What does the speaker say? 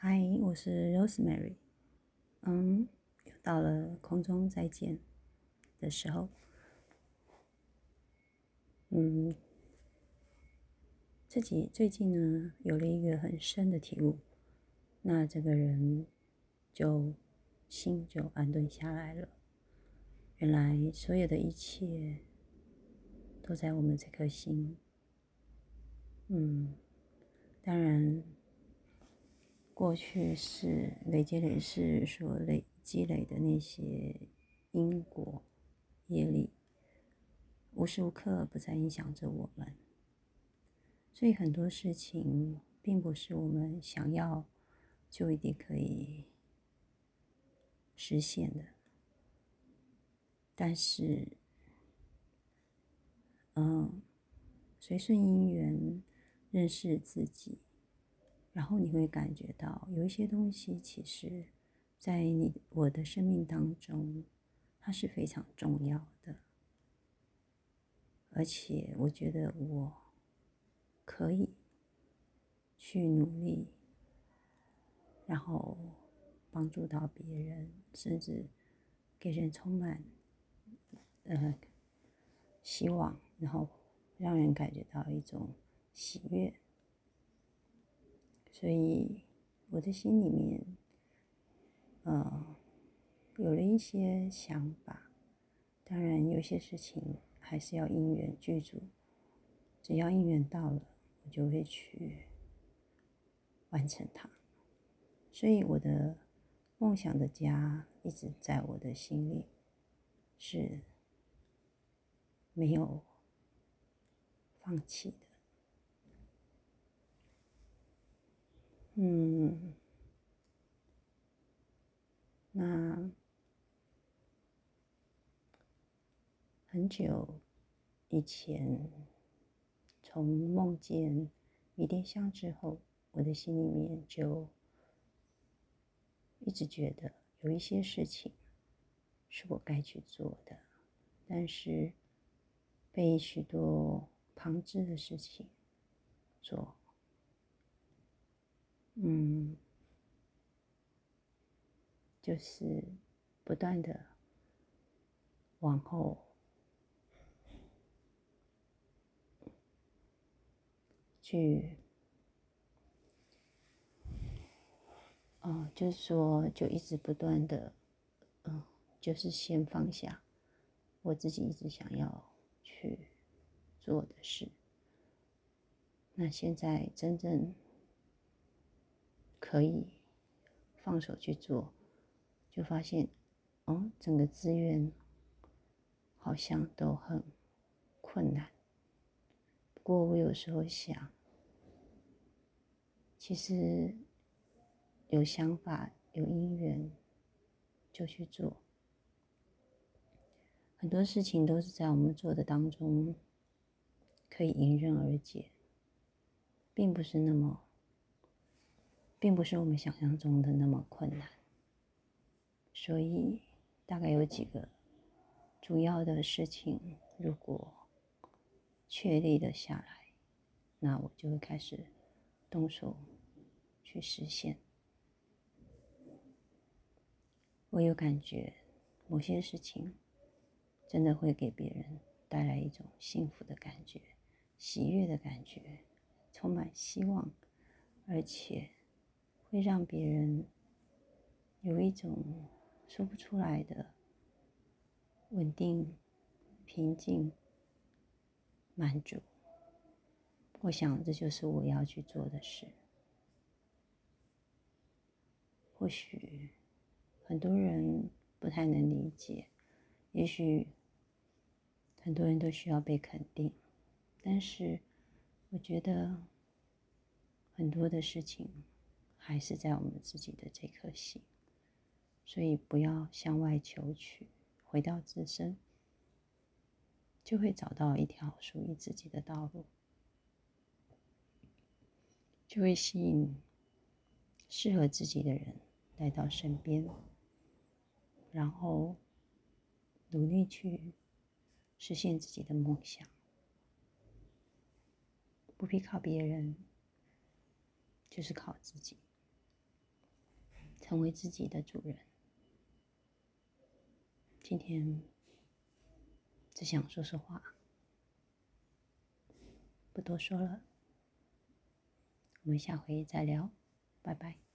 嗨，我是 Rosemary。嗯，又到了空中再见的时候。嗯，自己最近呢有了一个很深的体悟，那这个人就心就安顿下来了。原来所有的一切都在我们这颗心。嗯，当然。过去是累积累世所累积累的那些因果业力，无时无刻不在影响着我们，所以很多事情并不是我们想要就一定可以实现的。但是，嗯，随顺因缘认识自己。然后你会感觉到有一些东西，其实，在你我的生命当中，它是非常重要的。而且，我觉得我可以去努力，然后帮助到别人，甚至给人充满呃希望，然后让人感觉到一种喜悦。所以，我的心里面，呃，有了一些想法。当然，有些事情还是要因缘具足。只要因缘到了，我就会去完成它。所以，我的梦想的家一直在我的心里，是没有放弃的。嗯，那很久以前，从梦见迷迭香之后，我的心里面就一直觉得有一些事情是我该去做的，但是被许多旁支的事情做。嗯，就是不断的往后去，哦，就是说，就一直不断的，嗯，就是先放下我自己一直想要去做的事。那现在真正。可以放手去做，就发现，哦，整个资源好像都很困难。不过我有时候想，其实有想法、有因缘就去做，很多事情都是在我们做的当中可以迎刃而解，并不是那么。并不是我们想象中的那么困难，所以大概有几个主要的事情，如果确立了下来，那我就会开始动手去实现。我有感觉，某些事情真的会给别人带来一种幸福的感觉、喜悦的感觉，充满希望，而且。会让别人有一种说不出来的稳定、平静、满足。我想这就是我要去做的事。或许很多人不太能理解，也许很多人都需要被肯定，但是我觉得很多的事情。还是在我们自己的这颗心，所以不要向外求取，回到自身，就会找到一条属于自己的道路，就会吸引适合自己的人来到身边，然后努力去实现自己的梦想，不必靠别人，就是靠自己。成为自己的主人。今天只想说说话，不多说了。我们下回再聊，拜拜。